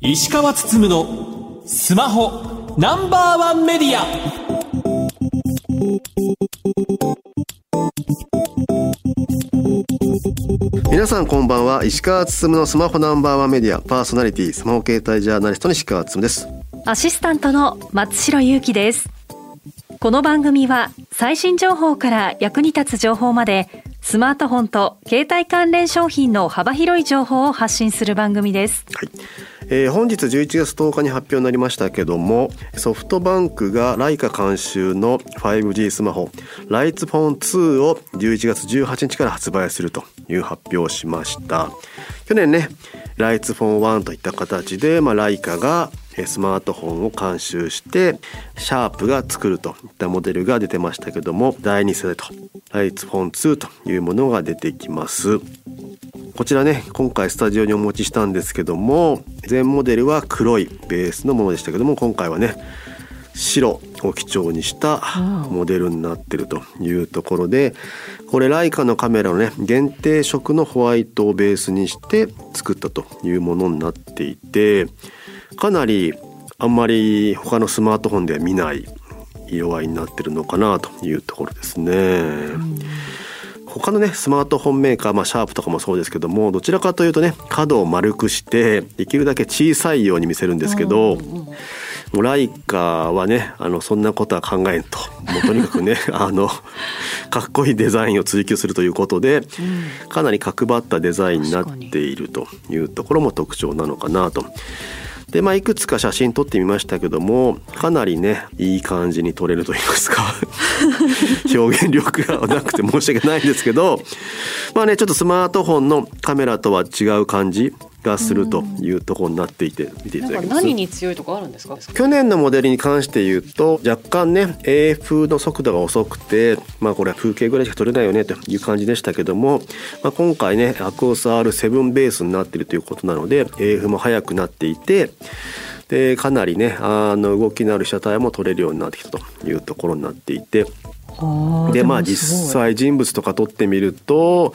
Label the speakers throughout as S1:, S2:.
S1: 石川つつむのスマホナンバーワンメディア。
S2: 皆さんこんばんは。石川つつむのスマホナンバーワンメディア。パーソナリティスマホ携帯ジャーナリストの石川つつむです。
S3: アシスタントの松代ゆうきです。この番組は最新情報から役に立つ情報までスマートフォンと携帯関連商品の幅広い情報を発信する番組です。
S2: はい。えー、本日11月10日に発表になりましたけどもソフトバンクがライカ監修の 5G スマホライツフォン2を11月18日から発売するという発表をしました去年ねライツフォン1といった形で、まあ、ライカがスマートフォンを監修してシャープが作るといったモデルが出てましたけども第2世代とライツフォン2というものが出てきます。こちらね今回スタジオにお持ちしたんですけども前モデルは黒いベースのものでしたけども今回はね白を基調にしたモデルになってるというところでこれライカのカメラのね限定色のホワイトをベースにして作ったというものになっていてかなりあんまり他のスマートフォンでは見ない色合いになってるのかなというところですね。他のねスマートフォンメーカー、まあ、シャープとかもそうですけどもどちらかというとね角を丸くしてできるだけ小さいように見せるんですけど、もうライカはねあのそんなことは考えんと。もうとにかくね あのかっこいいデザインを追求するということで、かなり角張ったデザインになっているというところも特徴なのかなと。でまあいくつか写真撮ってみましたけどもかなりねいい感じに撮れると言いますか。表現力がなくて申し訳ないんですけどまあねちょっとスマートフォンのカメラとは違う感じがするというところになっていて見ていただきます？
S4: 何に強いとかあるんですか？
S2: 去年のモデルに関して言うと若干ね AF の速度が遅くてまあこれは風景ぐらいしか撮れないよねという感じでしたけども、まあ、今回ねアクオス R7 ベースになっているということなので AF も速くなっていてでかなりねあの動きのある被写体も撮れるようになってきたというところになっていてでまあ実際人物とか撮ってみると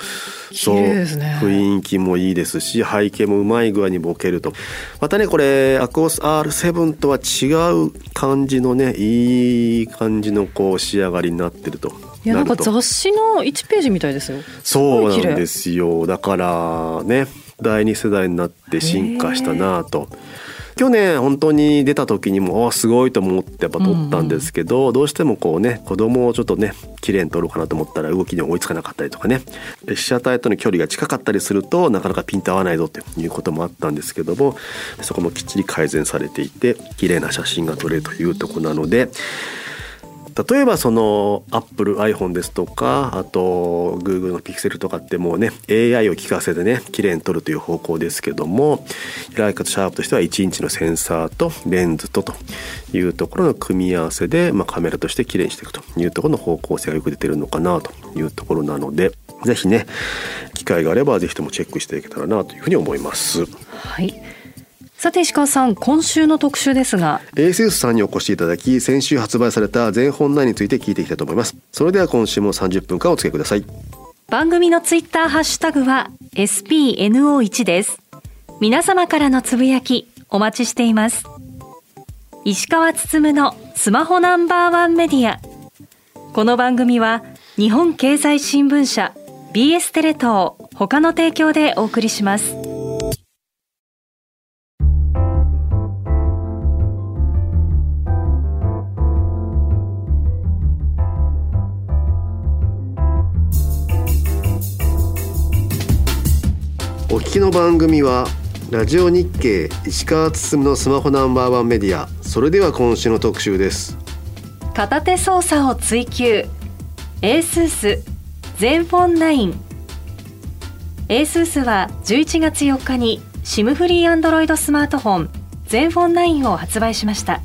S4: そう、ね、
S2: 雰囲気もいいですし背景もうまい具合にボケると。またねこれアクオス R7 とは違う感じのねいい感じのこう仕上がりになってると。
S4: いやなんか雑誌の1ページみたいですよ。
S2: そうなんですよ。だからね第2世代になって進化したなと。去年本当に出た時にもすごいと思ってやっぱ撮ったんですけど、うんうん、どうしてもこうね子供をちょっとね綺麗に撮るかなと思ったら動きに追いつかなかったりとかね。被写体との距離が近かったりするとなかなかピント合わないぞということもあったんですけどもそこもきっちり改善されていて綺麗な写真が撮れるというとこなので例えばそのアップル iPhone ですとかあと Google の Pixel とかってもうね AI を聞かせてね綺麗に撮るという方向ですけどもライカとシャープとしては1インチのセンサーとレンズとというところの組み合わせで、まあ、カメラとして綺麗にしていくというところの方向性がよく出てるのかなというところなので是非ね機会があれば是非ともチェックしていけたらなというふうに思います。
S3: はいさて石川さん今週の特集ですが。
S2: ASS さんにお越しいただき先週発売された全本内について聞いていきたいと思います。それでは今週も30分間お付けください。
S3: 番組のツイッターハッシュタグは SPNO1 です。皆様からのつぶやきお待ちしています。石川つつむのスマホナンバーワンメディア。この番組は日本経済新聞社 BS テレ東他の提供でお送りします
S2: 聞きの番組はラジオ日経石川つのスマホナンバーワンメディア。それでは今週の特集です。
S3: 片手操作を追求。ASUS 全フォン9 ASUS は11月4日に SIM フリーアンドロイドスマートフォン全フォン9を発売しました。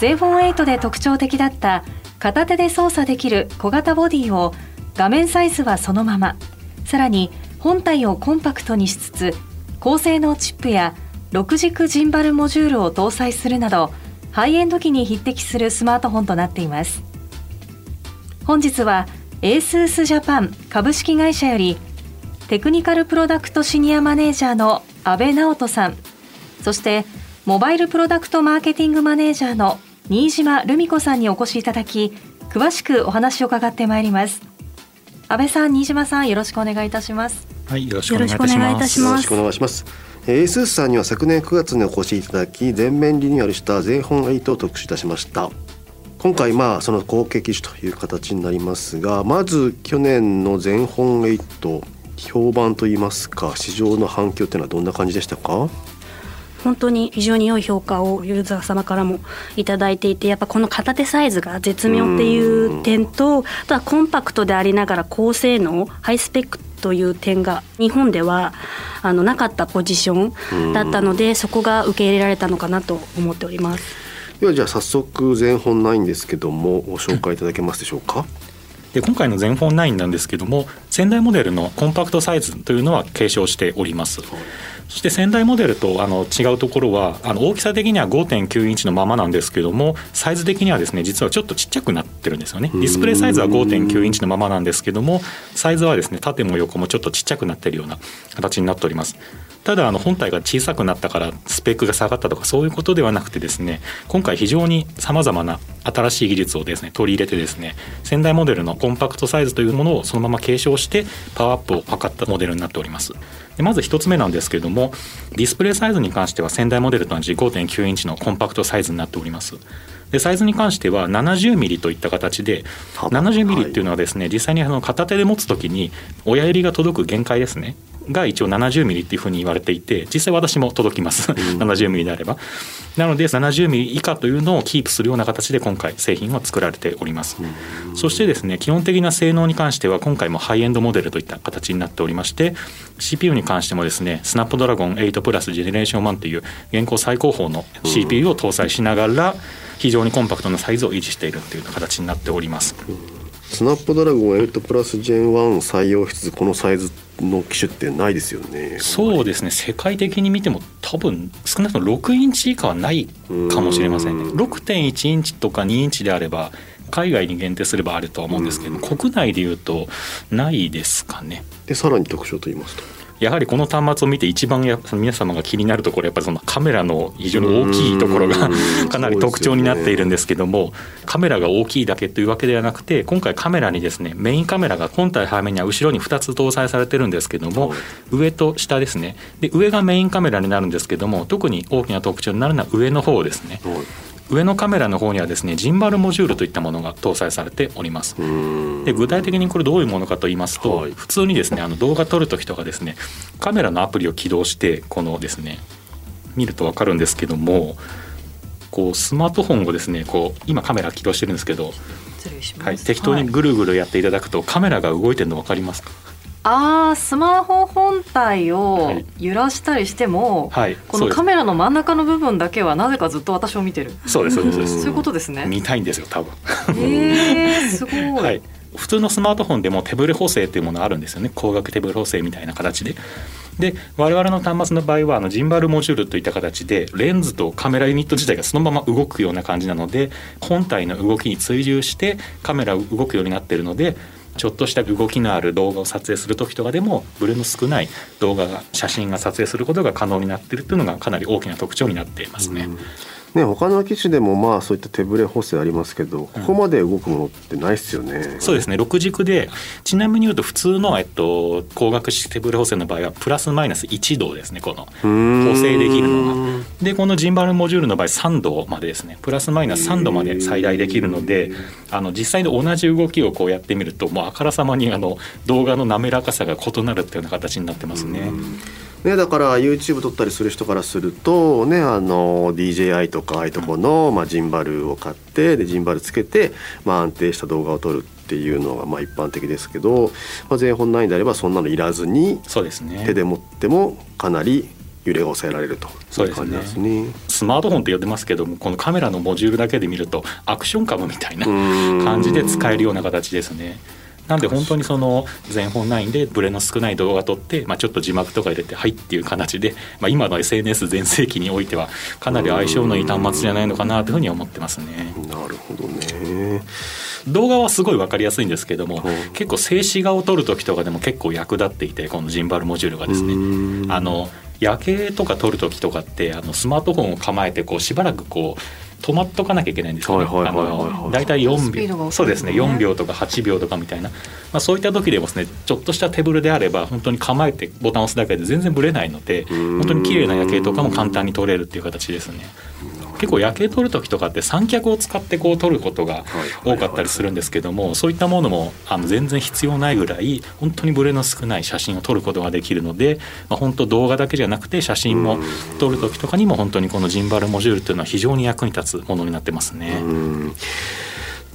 S3: 全フォン8で特徴的だった片手で操作できる小型ボディを画面サイズはそのまま。さらに本体をコンパクトにしつつ高性能チップや6軸ジンバルモジュールを搭載するなどハイエンド機に匹敵するスマートフォンとなっています。本日は ASUS ジャパン株式会社よりテクニカルプロダクトシニアマネージャーの阿部直人さんそしてモバイルプロダクトマーケティングマネージャーの新島留美子さんにお越しいただき詳しくお話を伺ってまいります。安倍さん新島さんよろしくお願いいたします。
S5: はいよろしくお願いいたします。
S2: よろしくお願いします。エースさんには昨年9月にお越しいただき全面リニューアルした全本8を特集いたしました。今回まあその後継機種という形になりますがまず去年の全本8評判といいますか市場の反響というのはどんな感じでしたか？
S6: 本当に非常に良い評価をユーザー様からも頂いていてやっぱこの片手サイズが絶妙っていう点とあとはコンパクトでありながら高性能ハイスペックという点が日本ではあのなかったポジションだったのでそこが受け入れられたのかなと思っております。
S2: ではじゃあ早速全本ないんですけどもご紹介いただけますでしょうか？
S5: で今回の全本9なんですけども先代モデルのコンパクトサイズというのは継承しております。そして先代モデルとあの違うところはあの大きさ的には5.9インチのままなんですけどもサイズ的にはですね実はちょっとちっちゃくなってるんですよね。ディスプレイサイズは5.9インチのままなんですけどもサイズはですね縦も横もちょっとちっちゃくなってるような形になっております。ただあの本体が小さくなったからスペックが下がったとかそういうことではなくてですね今回非常にさまざまな新しい技術をですね取り入れてですね先代モデルのコンパクトサイズというものをそのまま継承してパワーアップを図ったモデルになっておりますでまず1つ目なんですけれどもディスプレイサイズに関しては先代モデルと同じ5.9インチのコンパクトサイズになっております。でサイズに関しては70ミリといった形で70ミリっていうのはですね実際にあの片手で持つ時に親指が届く限界ですねが一応70ミリっていうふうに言われていて実際私も届きます。70ミリであれば。なので70ミリ以下というのをキープするような形で今回製品は作られております。そしてですね基本的な性能に関しては今回もハイエンドモデルといった形になっておりまして CPU に関してもですねスナップドラゴン8プラスジェネレーション1という現行最高峰の CPU を搭載しながら非常にコンパクトなサイズを維持しているという形になっております。
S2: スナップドラゴン8プラスジェン1採用しつつこのサイズの機種ってないですよね。
S5: そうですね。世界的に見ても多分少なくとも6インチ以下はないかもしれませんね。6.1インチとか2インチであれば海外に限定すればあるとは思うんですけど、国内でいうとないですかね。
S2: でさらに特徴と言いますと
S5: やはりこの端末を見て一番や皆様が気になるところやっぱりそのカメラの非常に大きいところが かなり特徴になっているんですけども、カメラが大きいだけというわけではなくて今回カメラにですねメインカメラが本体背面には後ろに2つ搭載されてるんですけども、上と下ですね。で上がメインカメラになるんですけども特に大きな特徴になるのは上の方ですね。上のカメラの方にはですねジンバルモジュールといったものが搭載されております。で具体的にこれどういうものかと言いますと、はい、普通にですねあの動画撮る時とかですねカメラのアプリを起動してこのですね見ると分かるんですけどもこうスマートフォンをですねこう今カメラ起動してるんですけどはい、適当にぐるぐるやっていただくと、カメラが動いてるの分かりますか？
S3: ああスマホ本体を揺らしたりしても、はい、このカメラの真ん中の部分だけはなぜかずっと私を見てる。
S5: そうですそうです。
S3: そういうことですね。
S5: 見たいんですよ多分。
S3: えー、すごい、は
S5: い、普通のスマートフォンでも手ブレ補正っていうものあるんですよね。光学手ブレ補正みたいな形で。で我々の端末の場合はあのジンバルモジュールといった形でレンズとカメラユニット自体がそのまま動くような感じなので本体の動きに追従してカメラ動くようになっているのでちょっとした動きのある動画を撮影する時とかでもブレの少ない動画が写真が撮影することが可能になってるっていうのがかなり大きな特徴になっていますね。
S2: ね、他の機種でもまあそういった手ブレ補正ありますけど、ここまで動くものってないですよね。う
S5: ん、そうですね。6軸でちなみに言うと普通の、えっと、光学式手ブレ補正の場合はプラスマイナス1度ですねこの。補正できるのが。でこのジンバルモジュールの場合3度までですね。プラスマイナス3度まで最大できるのであの実際の同じ動きをこうやってみるともうあからさまにあの動画の滑らかさが異なるっていうような形になってますね。
S2: ね、だから YouTube 撮ったりする人からすると、ね、あの DJI とかああいうとこの、まあ、ジンバルを買ってでジンバルつけて、まあ、安定した動画を撮るっていうのがまあ一般的ですけど、まあ、全本ないんであればそんなのいらずに
S5: そうです、ね、
S2: 手で持ってもかなり揺れが抑えられると。
S5: いう感じですね、ね、スマートフォンって呼んでますけどもこのカメラのモジュールだけで見るとアクションカムみたいな感じで使えるような形ですね。なんで本当にその全本9でブレの少ない動画撮って、まあ、ちょっと字幕とか入れて「はい」っていう形で、まあ、今の SNS 全盛期においてはかなり相性のいい端末じゃないのかなというふうに思ってますね。
S2: なるほどね。
S5: 動画はすごい分かりやすいんですけども、
S2: うん。
S5: 結構静止画を撮る時とかでも結構役立っていてこのジンバルモジュールがですね。
S2: うん。
S5: あの夜景とか撮る時とかってあのスマートフォンを構えてこうしばらくこう止まっとかなきゃいけないんですよね。
S2: はいはいはいはいはい。
S5: あの大体4
S4: スピードが
S5: 秒。そうですね
S4: ね
S5: 4秒とか8秒とかみたいな、まあ、そういった時でもですねちょっとした手ぶれであれば本当に構えてボタンを押すだけで全然ブレないので
S2: ん。
S5: 本当に綺麗な夜景とかも簡単に撮れるっていう形ですね。結構夜景撮る時とかって三脚を使ってこう撮ることが多かったりするんですけどもそういったものもあの全然必要ないぐらい本当にブレの少ない写真を撮ることができるので、まあ、本当動画だけじゃなくて写真も撮る時とかにも本当にこのジンバルモジュールっていうのは非常に役に立つものになってますね。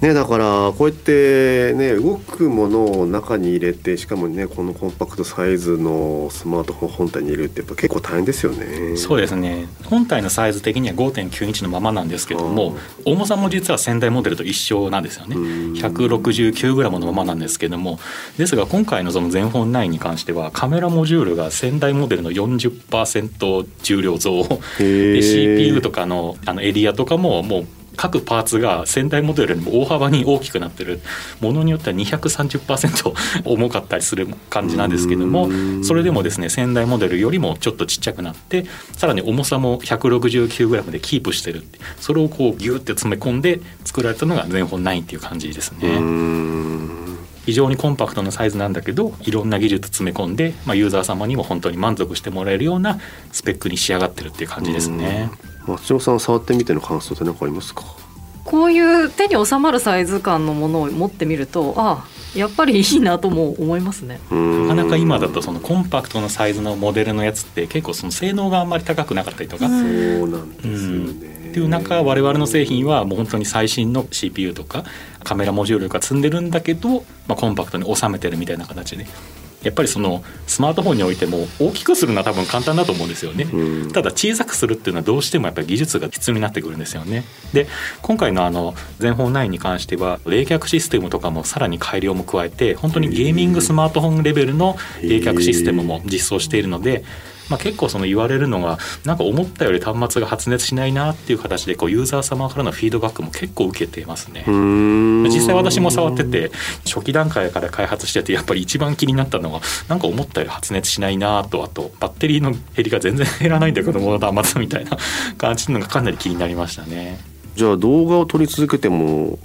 S2: うんね、だからこうやってね動くものを中に入れてしかもねこのコンパクトサイズのスマートフォン本体に入れるってやっぱ結構大変ですよね。
S5: そうですね。本体のサイズ的には5.9インチのままなんですけども重さも実は先代モデルと一緒なんですよね。
S2: うん。
S5: 169g のままなんですけどもですが今回のその全フォン9に関してはカメラモジュールが先代モデルの40%重量増。
S2: へ
S5: で
S2: ー
S5: CPU とかのあのエリアとかももう各パーツが先代モデルよりも大幅に大きくなってるものによっては230% 重かったりする感じなんですけども
S2: うん
S5: それでもですね先代モデルよりもちょっとちっちゃくなってさらに重さも 169g でキープしてるそれをこうギューって詰め込んで作られたのが全本9っていう感じですね。
S2: うん
S5: 非常にコンパクトなサイズなんだけどいろんな技術詰め込んで、まあ、ユーザー様にも本当に満足してもらえるようなスペックに仕上がってるっていう感じですね。
S2: 松尾さん触ってみての感想って何かありますか？
S4: こういう手に収まるサイズ感のものを持ってみるとああやっぱりいいなとも思いますね。
S2: な
S5: なかなか今だとそのコンパクトなサイズのモデルのやつって結構その性能があんまり高くなかったりとか、
S2: そうなんですよ
S5: うん。
S2: ね。
S5: っていう中我々の製品はもう本当に最新の CPU とかカメラモジュールが積んでるんだけど、まあ、コンパクトに収めてるみたいな形でやっぱりそのスマートフォンにおいても大きくするのは多分簡単だと思うんですよね。
S2: うん
S5: ただ小さくするっていうのはどうしてもやっぱり技術が必要になってくるんですよね。で今回のあの全本9に関しては冷却システムとかもさらに改良も加えて本当にゲーミングスマートフォンレベルの冷却システムも実装しているので。まあ、結構その言われるのがなんか思ったより端末が発熱しないなっていう形でこうユーザー様からのフィードバックも結構受けていますね。
S2: うん
S5: 実際私も触ってて初期段階から開発しててやっぱり一番気になったのはなんか思ったより発熱しないなとあとバッテリーの減りが全然減らないんだけども端末みたいな感じのがかなり気になりましたね。
S2: じゃあ動画を撮り続けても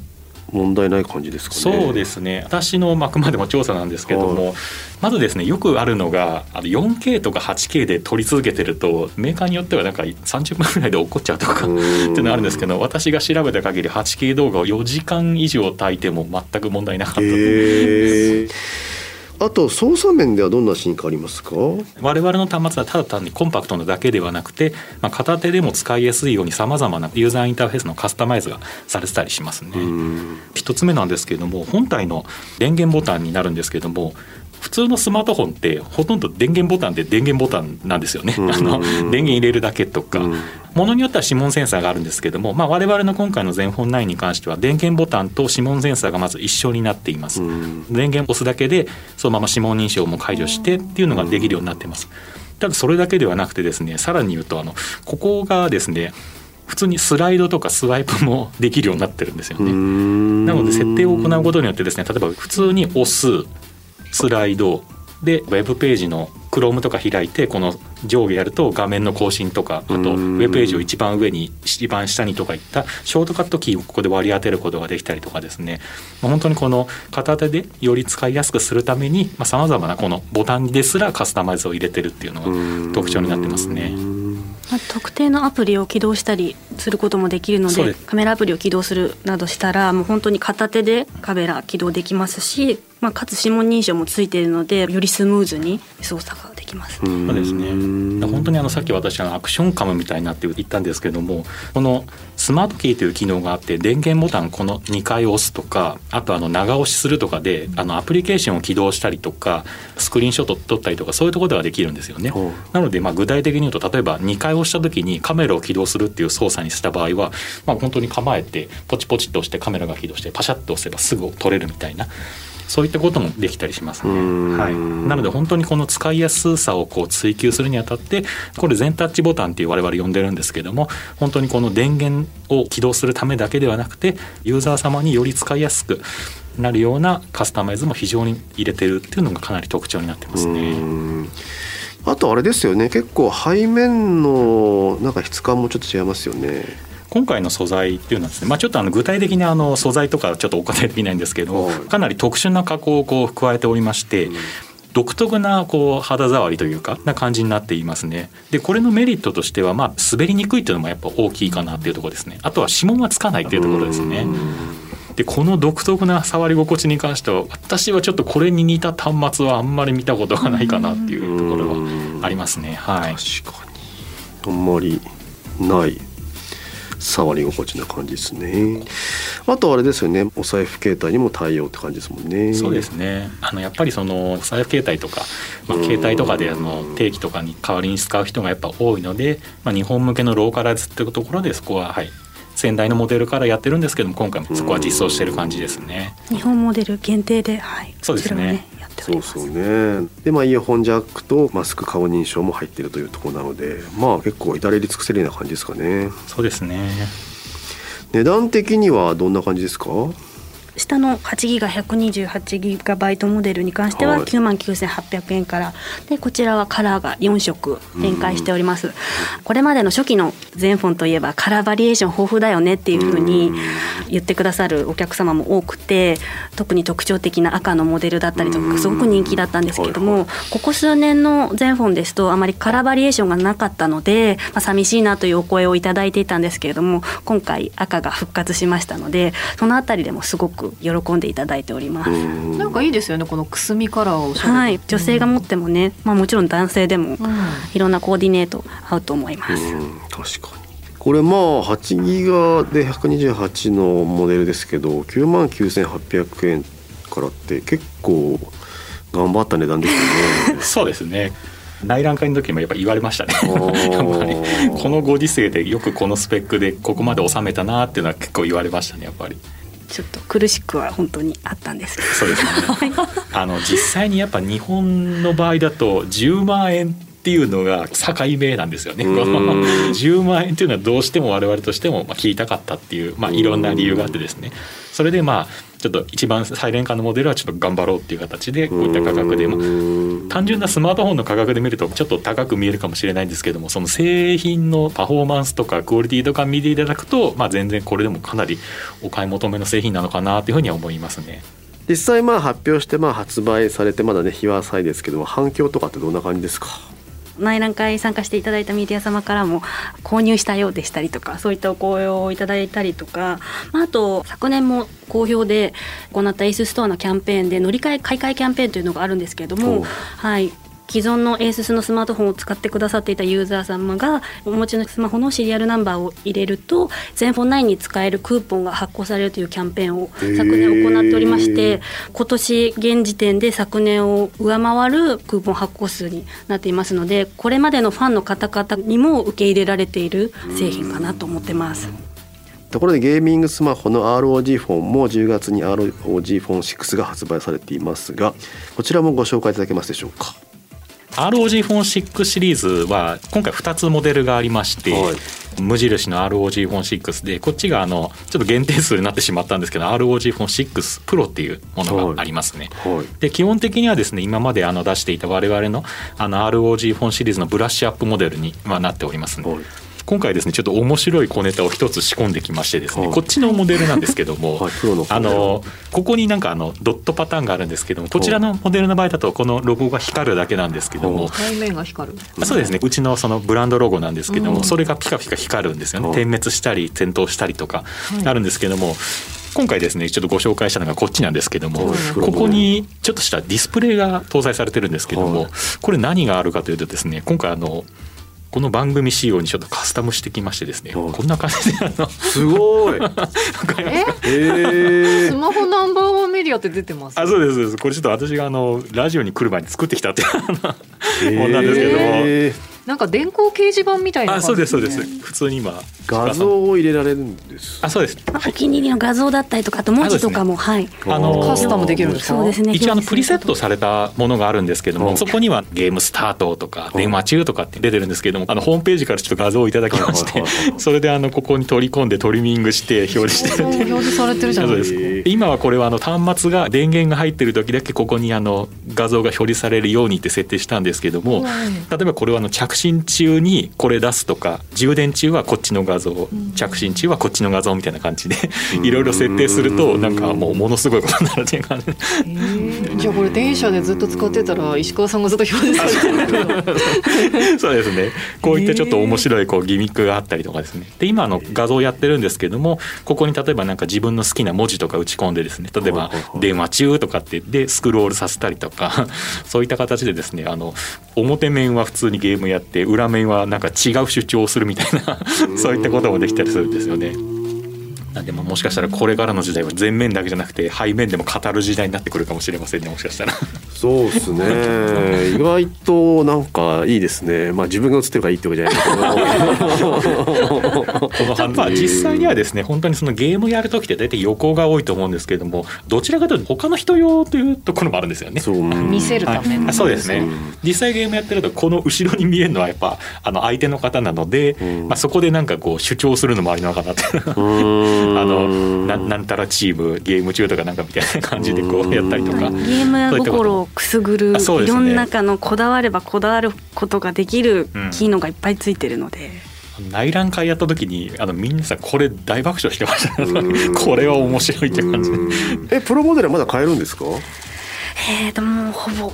S2: 問題ない感じですかね。
S5: そうですね私のあくまでも調査なんですけども、まずですねよくあるのがあの 4K とか 8K で撮り続けてるとメーカーによってはなんか30分ぐらいで落っこっちゃうとかって
S2: うん
S5: いうのがあるんですけど私が調べた限り 8K 動画を4時間以上炊いても全く問題なかったと
S2: へえ。あと操作面ではどんな進化ありますか？
S5: 我々の端末はただ単にコンパクトなだけではなくて、まあ、片手でも使いやすいようにさまざまなユーザーインターフェースのカスタマイズがされてたりしますね。
S2: うん
S5: 一つ目なんですけれども本体の電源ボタンになるんですけれども普通のスマートフォンってほとんど電源ボタンで電源ボタンなんですよね。
S2: うん
S5: あの電源入れるだけとか、
S2: うん
S5: ものによっては指紋センサーがあるんですけども、まあ、我々の今回の全本9に関しては電源ボタンと指紋センサーがまず一緒になっています。
S2: うん
S5: 電源を押すだけでそのまま指紋認証も解除してっていうのができるようになってます。ただそれだけではなくてですねさらに言うとあのここがですね普通にスライドとかスワイプもできるようになってるんですよね。なので設定を行うことによってですね例えば普通に押すスライド。でウェブページの Chrome とか開いてこの上下やると画面の更新とかあとウ
S2: うん。
S5: ェブページを一番上に一番下にとかいったショートカットキーをここで割り当てることができたりとかですね。まあ本当にこの片手でより使いやすくするためにさまざ、まなこのボタンですらカスタマイズを入れてるっていうのが特徴になってますね。
S6: まあ特定のアプリを起動したりすることもできるのでカメラアプリを起動するなどしたらもう本当に片手でカメラ起動できますし、まあ、かつ指紋認証もついているのでよりスムーズに操作ができます。
S5: そうですね。本当にあのさっき私はアクションカムみたいなって言ったんですけども、このスマートキーという機能があって電源ボタンこの2回押すとか、あとあの長押しするとかであのアプリケーションを起動したりとか、スクリーンショット撮ったりとかそういうところではできるんですよね。なのでまあ具体的に言うと例えば2回押した時にカメラを起動するっていう操作にした場合は、まあ本当に構えてポチポチっと押してカメラが起動してパシャッと押せばすぐ撮れるみたいな。そういったこともできたりしますね。はい、なので本当にこの使いやすさをこう追求するにあたってこれ全タッチボタンっていう我々呼んでるんですけども本当にこの電源を起動するためだけではなくてユーザー様により使いやすくなるようなカスタマイズも非常に入れてるっていうのがかなり特徴になってますね。
S2: あとあれですよね結構背面のなんか質感もちょっと違いますよね。
S5: 今回の素材っていうのはですね、まあ、ちょっとあの具体的にあの素材とかちょっとお答えできないんですけど、かなり特殊な加工をこう加えておりまして、うん。独特なこう肌触りというかな感じになっていますね。でこれのメリットとしてはまあ滑りにくいというのもやっぱ大きいかなっていうところですね。あとは指紋がつかないっていうところですね。でこの独特な触り心地に関しては私はちょっとこれに似た端末はあんまり見たことがないかなっていうところはありますね。はい。
S2: 確かに。あんまりない触り心地な感じですね。あとあれですよね。お財布携帯にも対応って感じですもんね。
S5: そうですね。あのやっぱりそのお財布携帯とか、まあ、携帯とかであの定期とかに代わりに使う人がやっぱ多いので、まあ、日本向けのローカライズっていうところでそこははい先代のモデルからやってるんですけども今回もそこは実装してる感じですね。
S6: 日本モデル限定ではい
S5: そうですね
S2: そうそうね。でまあイヤホンジャックとマスク顔認証も入ってるというところなのでまあ結構至れり尽くせるような感じですかね。
S5: そうですね。
S2: 値段的にはどんな感じですか？
S6: 下の8ギガ128ギガバイトモデルに関しては9万9800円からでこちらはカラーが4色展開しております、これまでの初期の全フォンといえばカラーバリエーション豊富だよねっていうふうに言ってくださるお客様も多くて特に特徴的な赤のモデルだったりとかすごく人気だったんですけどもここ数年の全フォンですとあまりカラーバリエーションがなかったので、まあ、寂しいなというお声をいただいていたんですけれども今回赤が復活しましたのでそのあたりでもすごく喜んでいただいております。
S4: なんかいいですよねこのくすみカラーを
S6: はい、女性が持ってもね、まあもちろん男性でもいろんなコーディネート合うと思います。
S2: 確かに。これまあ8ギガで128のモデルですけど9万9800円からって結構頑張った値段ですよ
S5: ね。そうですね。内覧会の時もやっぱ言われましたね やっぱりこのご時世でよくこのスペックでここまで収めたなっていうのは結構言われましたねやっぱり。
S6: ちょっと苦しくは本当にあったんですけど。
S5: そうですね。あの実際にやっぱ日本の場合だと10万円っていうのが境目なんですよね。10万円っていうのはどうしても我々としてもまあ聞いたかったっていう、まあ、いろんな理由があってですね。それでまあちょっと一番最廉価のモデルはちょっと頑張ろうっていう形でこういった価格で。も単純なスマートフォンの価格で見るとちょっと高く見えるかもしれないんですけどもその製品のパフォーマンスとかクオリティとか見ていただくと、まあ、全然これでもかなりお買い求めの製品なのかなというふうには思いますね。
S2: 実際まあ発表してまあ発売されてまだね日は浅いですけども反響とかってどんな感じですか？
S6: 内覧会参加していただいたメディア様からも購入したようでしたりとかそういったお声をいただいたりとか、まあ、あと昨年も好評で行ったエースストアのキャンペーンで乗り換え買い替えキャンペーンというのがあるんですけれども、はい、既存の ASUS のスマートフォンを使ってくださっていたユーザー様がお持ちのスマホのシリアルナンバーを入れると全フォン9に使えるクーポンが発行されるというキャンペーンを昨年行っておりまして今年現時点で昨年を上回るクーポン発行数になっていますのでこれまでのファンの方々にも受け入れられている製品かなと思ってます。
S2: ところでゲーミングスマホの ROG フォンも10月に ROG フォン6が発売されていますがこちらもご紹介いただけますでしょうか？
S5: ROG フォン6シリーズは今回2つモデルがありまして、はい、無印の ROG フォン6でこっちがあのちょっと限定数になってしまったんですけど ROG フォン6プロっていうものがありますね。はいはい、で基本的にはですね今まであの出していた我々のあの ROG フォンシリーズのブラッシュアップモデルにはなっておりますので。今回ですねちょっと面白い小ネタを一つ仕込んできましてですね、はい、こっちのモデルなんですけども、はい、あのここになんかあのドットパターンがあるんですけどもこちらのモデルの場合だとこのロゴが光るだけなんですけども
S4: 背面が光る
S5: そうですねうちのそのブランドロゴなんですけども、それがピカピカ光るんですよね。点滅したり点灯したりとかあるんですけども、今回ですねちょっとご紹介したのがこっちなんですけども、ここにちょっとしたディスプレイが搭載されてるんですけども、これ何があるかというとですね今回あのこの番組仕様にちょっとカスタムしてきましてですね、こんな感じであの
S2: すごい。
S4: えスマホナンバーワンメディアって出てます、
S5: あそうですこれちょっと私があのラジオに来る前に作ってきたっていうものなんですけども、
S4: なんか電光掲示板みたいな
S5: あ
S4: 感じ
S5: そうですそうです。普通に今。
S2: 画像を入れられるんです。
S5: あそうです。
S6: まあお気に入りの画像だったりとかあと文字とかも、はい。
S5: あの
S4: カスタムできるんですか？
S6: そうですね
S5: 一応あのプリセットされたものがあるんですけど
S2: うん
S5: もそこにはゲームスタートとか電話中とかって出てるんですけどもあのホームページからちょっと画像をいただきましてそれであのここに取り込んでトリミングして表示してる
S4: 表示されてるじゃないですか。
S5: 今はこれはあの端末が電源が入ってる時だけここにあの画像が表示されるようにって設定したんですけども例えばこれはあの着信中にこれ出すとか充電中はこっちの画像着信中はこっちの画像みたいな感じでいろいろ設定するとなんかもうものすごいことになるっていう感じで。
S4: えー。じゃあこれ電車でずっと使ってたら石川さんがずっと表示されてる。
S5: そうですね。こういったちょっと面白いこうギミックがあったりとかですね。で今あの画像をやってるんですけどもここに例えばなんか自分の好きな文字とか打ち込んでですね例えば「電話中」とかってでスクロールさせたりとかそういった形でですねあの表面は普通にゲームやって裏面はなんか違う主張をするみたいなそういったこともできたりするんですよね。なんでまあもしかしたらこれからの時代は全面だけじゃなくて背面でも語る時代になってくるかもしれませんねもしかしたら。
S2: そうですね。意外となんかいいですね。まあ自分が映ってるからいいってわけじゃないけど。
S5: このハンバー実際にはですね本当にそのゲームやる時って大体横が多いと思うんですけれどもどちらかというと他の人用というところもあるんですよね。
S4: 見せるための、
S5: はい、そうですね、
S2: うん。
S5: 実際ゲームやってるとこの後ろに見えるのはやっぱあの相手の方なので、
S2: うん。
S5: まあ、そこでなんかこう主張するのもありなのかなってあのななんたらチームゲーム中とかなんかみたいな感じでこうやったりとか。
S6: ゲームー心をくすぐる
S5: ね
S6: いろんな中のこだわればこだわることができる
S5: うん。
S6: 機能がいっぱいついてるので、
S5: 内覧会やった時にあのみんなさこれ大爆笑してましたこれは面白いって感じ。で
S2: えプロモデルはまだ買えるんですか？
S6: えーともうほぼ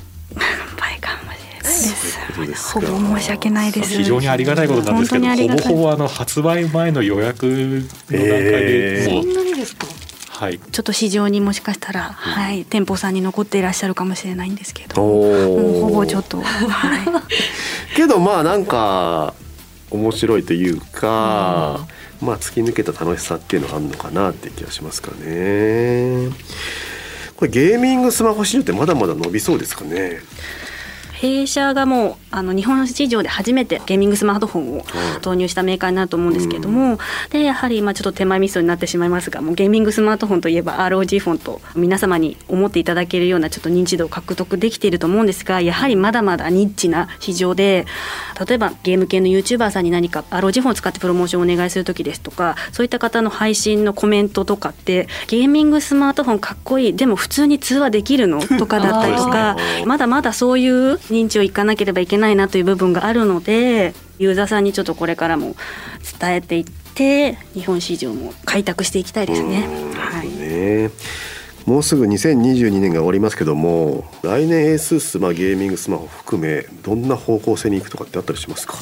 S6: ほぼ申し訳ないです。
S5: 非常にありがたいことなんですけど
S6: 本当にありがたい
S5: ほぼほぼあの発売前の予約の段階でもう、
S4: そんなにですか？
S5: はい。
S6: ちょっと市場にもしかしたら、はい、店舗さんに残っていらっしゃるかもしれないんですけど
S2: お
S6: もうほぼ
S2: ー
S6: ちょっと、はい、
S2: けどまあなんか面白いというか、まあ突き抜けた楽しさっていうのがあるのかなって気がしますかね。これゲーミングスマホ市場ってまだまだ伸びそうですかね？
S6: 弊社がもうあの日本市場で初めてゲーミングスマートフォンを導入したメーカーになると思うんですけども、でやはりまあちょっと手前味噌になってしまいますがもうゲーミングスマートフォンといえば ROG フォンと皆様に思っていただけるようなちょっと認知度を獲得できていると思うんですがやはりまだまだニッチな市場で例えばゲーム系の YouTuber さんに何か ROG フォンを使ってプロモーションをお願いする時ですとかそういった方の配信のコメントとかってゲーミングスマートフォンかっこいいでも普通に通話できるのとかだったりとか まだまだそういう認知をいかなければいけないなという部分があるのでユーザーさんにちょっとこれからも伝えていって日本市場も開拓していきたいですね。はい。
S2: ねもうすぐ2022年が終わりますけども来年 ASUS、まあ、ゲーミングスマホ含めどんな方向性に行くとかってあったりしますか？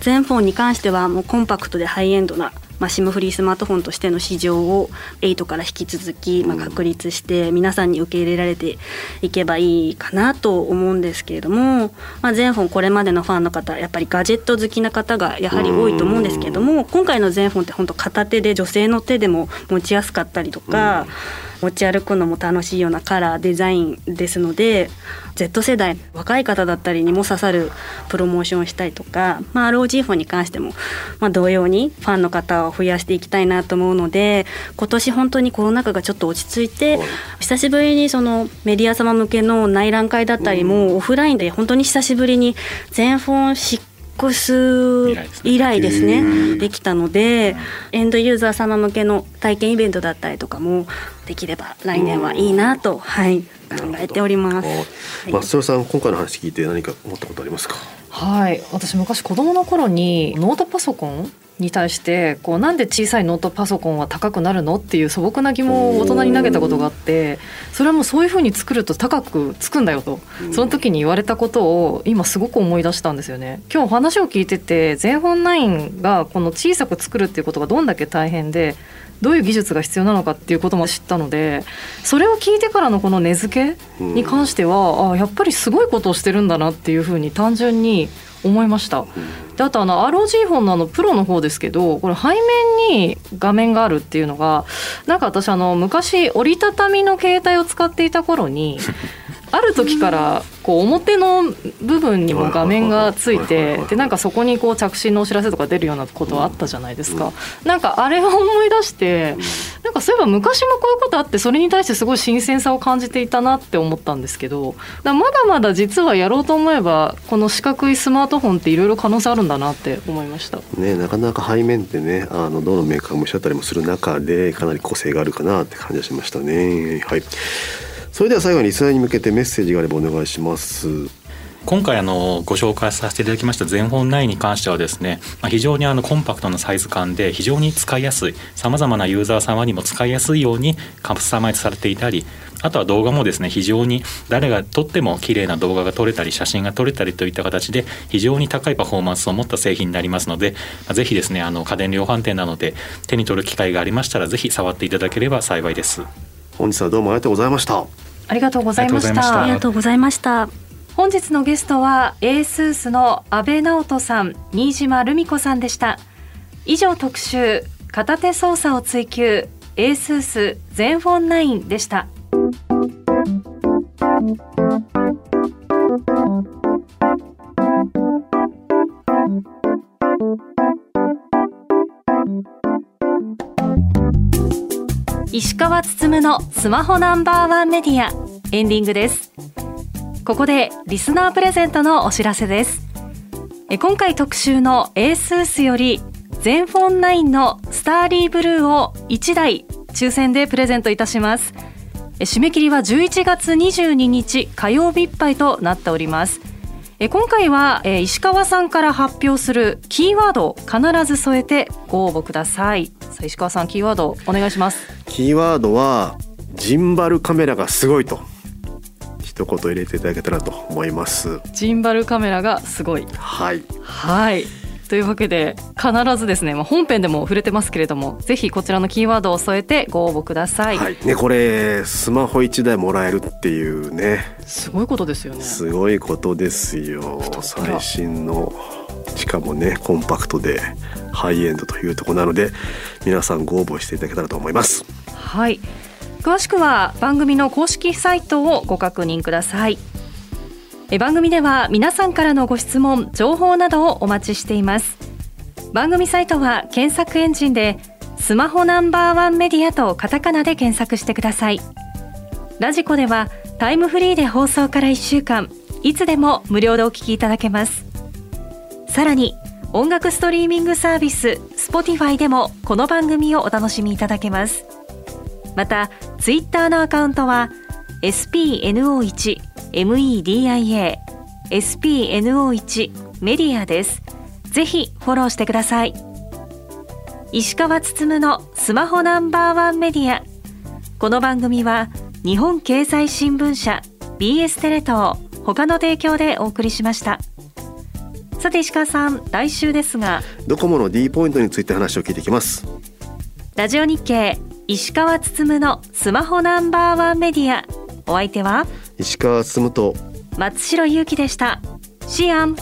S6: 全フォンに関してはもうコンパクトでハイエンドな、まあ、SIM フリースマートフォンとしての市場を8から引き続き、まあ、確立して皆さんに受け入れられていけばいいかなと思うんですけれども、まあ、全フォンこれまでのファンの方やっぱりガジェット好きな方がやはり多いと思うんですけれども今回の全フォンって本当片手で女性の手でも持ちやすかったりとか。持ち歩くのも楽しいようなカラーデザインですので Z 世代若い方だったりにも刺さるプロモーションをしたりとか、まあ、ROG フォンに関しても、まあ、同様にファンの方を増やしていきたいなと思うので今年本当にコロナ禍がちょっと落ち着いて久しぶりにそのメディア様向けの内覧会だったりもオフラインで本当に久しぶりに全フォン6以来ですねできたのでエンドユーザー様向けの体験イベントだったりとかもできれば来年はいいなと、はい、考えております。はい。
S2: 松尾さん今回の話聞いて何か思ったことありますか？
S4: はい私昔子供の頃にノートパソコンに対してこうなんで小さいノートパソコンは高くなるの？っていう素朴な疑問を大人に投げたことがあってそれはもうそういうふうに作ると高くつくんだよと。その時に言われたことを今すごく思い出したんですよね。今日話を聞いてて全本9がこの小さく作るっていうことがどんだけ大変でどういう技術が必要なのかっていうことも知ったのでそれを聞いてからのこの根付けに関しては、あやっぱりすごいことをしてるんだなっていうふうに単純に思いました。であとあの ROG フォンのあのプロの方ですけどこれ背面に画面があるっていうのがなんか私あの昔折りたたみの携帯を使っていた頃にある時からこう表の部分にも画面がついてでなんかそこにこう着信のお知らせとか出るようなことあったじゃないですか、なんかあれを思い出してなんかそういえば昔もこういうことあってそれに対してすごい新鮮さを感じていたなって思ったんですけどだまだまだ実はやろうと思えばこの四角いスマートフォンっていろいろ可能性あるんだなって思いました。
S2: ね、なかなか背面ってねあのどのメーカーもおっしゃったりもする中でかなり個性があるかなって感じがしましたね。はいそれでは最後にリスナーに向けてメッセージがあればお願いします。
S5: 今回あのご紹介させていただきました全本9に関してはですね、ま、非常にあのコンパクトなサイズ感で非常に使いやすいさまざまなユーザー様にも使いやすいようにカスタマイズされていたりあとは動画もですね非常に誰が撮っても綺麗な動画が撮れたり写真が撮れたりといった形で非常に高いパフォーマンスを持った製品になりますので、まあ、ぜひですねあの家電量販店なので手に取る機会がありましたらぜひ触っていただければ幸いです。
S2: 本日はどうもありがとうございました。
S3: ありがとうございまし
S5: た
S3: た
S6: ありがとうございました。
S3: 本日のゲストは ASUS の阿部直人さん新島ルミ子さんでした以上特集片手操作を追求 ASUS 全フォン9でした石川つつむのスマホナンバーワンメディア。エンディングです。ここでリスナープレゼントのお知らせです。え今回特集の ASUS より全フォン9のスターリーブルーを1台抽選でプレゼントいたします。え締め切りは11月22日火曜日いっぱいとなっております。え今回はえ石川さんから発表するキーワードを必ず添えてご応募ください。さあ石川さんキーワードお願いします。
S2: キーワードはジンバルカメラがすごいと。一言入れていただけたらと思います。
S4: ジンバルカメラがすごい。
S2: はい。
S4: はいというわけで必ずですね、まあ、本編でも触れてますけれどもぜひこちらのキーワードを添えてご応募ください、
S2: はい。ねこれスマホ一台もらえるっていうね
S4: すごいことですよね
S2: すごいことですよ。最新のしかもねコンパクトでハイエンドというところなので皆さんご応募していただけたらと思います。
S3: はい詳しくは番組の公式サイトをご確認くださいえ番組では皆さんからのご質問情報などをお待ちしています。番組サイトは検索エンジンでスマホナンバーワンメディアとカタカナで検索してください。ラジコではタイムフリーで放送から1週間いつでも無料でお聞きいただけます。さらに音楽ストリーミングサービス Spotify でもこの番組をお楽しみいただけます。またツイッターのアカウントは spno1 spno1media spno1 メディアです。ぜひフォローしてください。石川つつむのスマホナンバーワンメディア。この番組は日本経済新聞社 BS テレ東他の提供でお送りしました。さて石川さん来週ですが
S2: ドコモの D ポイントについて話を聞いていきます。
S3: ラジオ日経石川つつむのスマホナンバーワンメディア。お相手は
S2: 石川進と。
S3: 松代ゆうきでした。シアン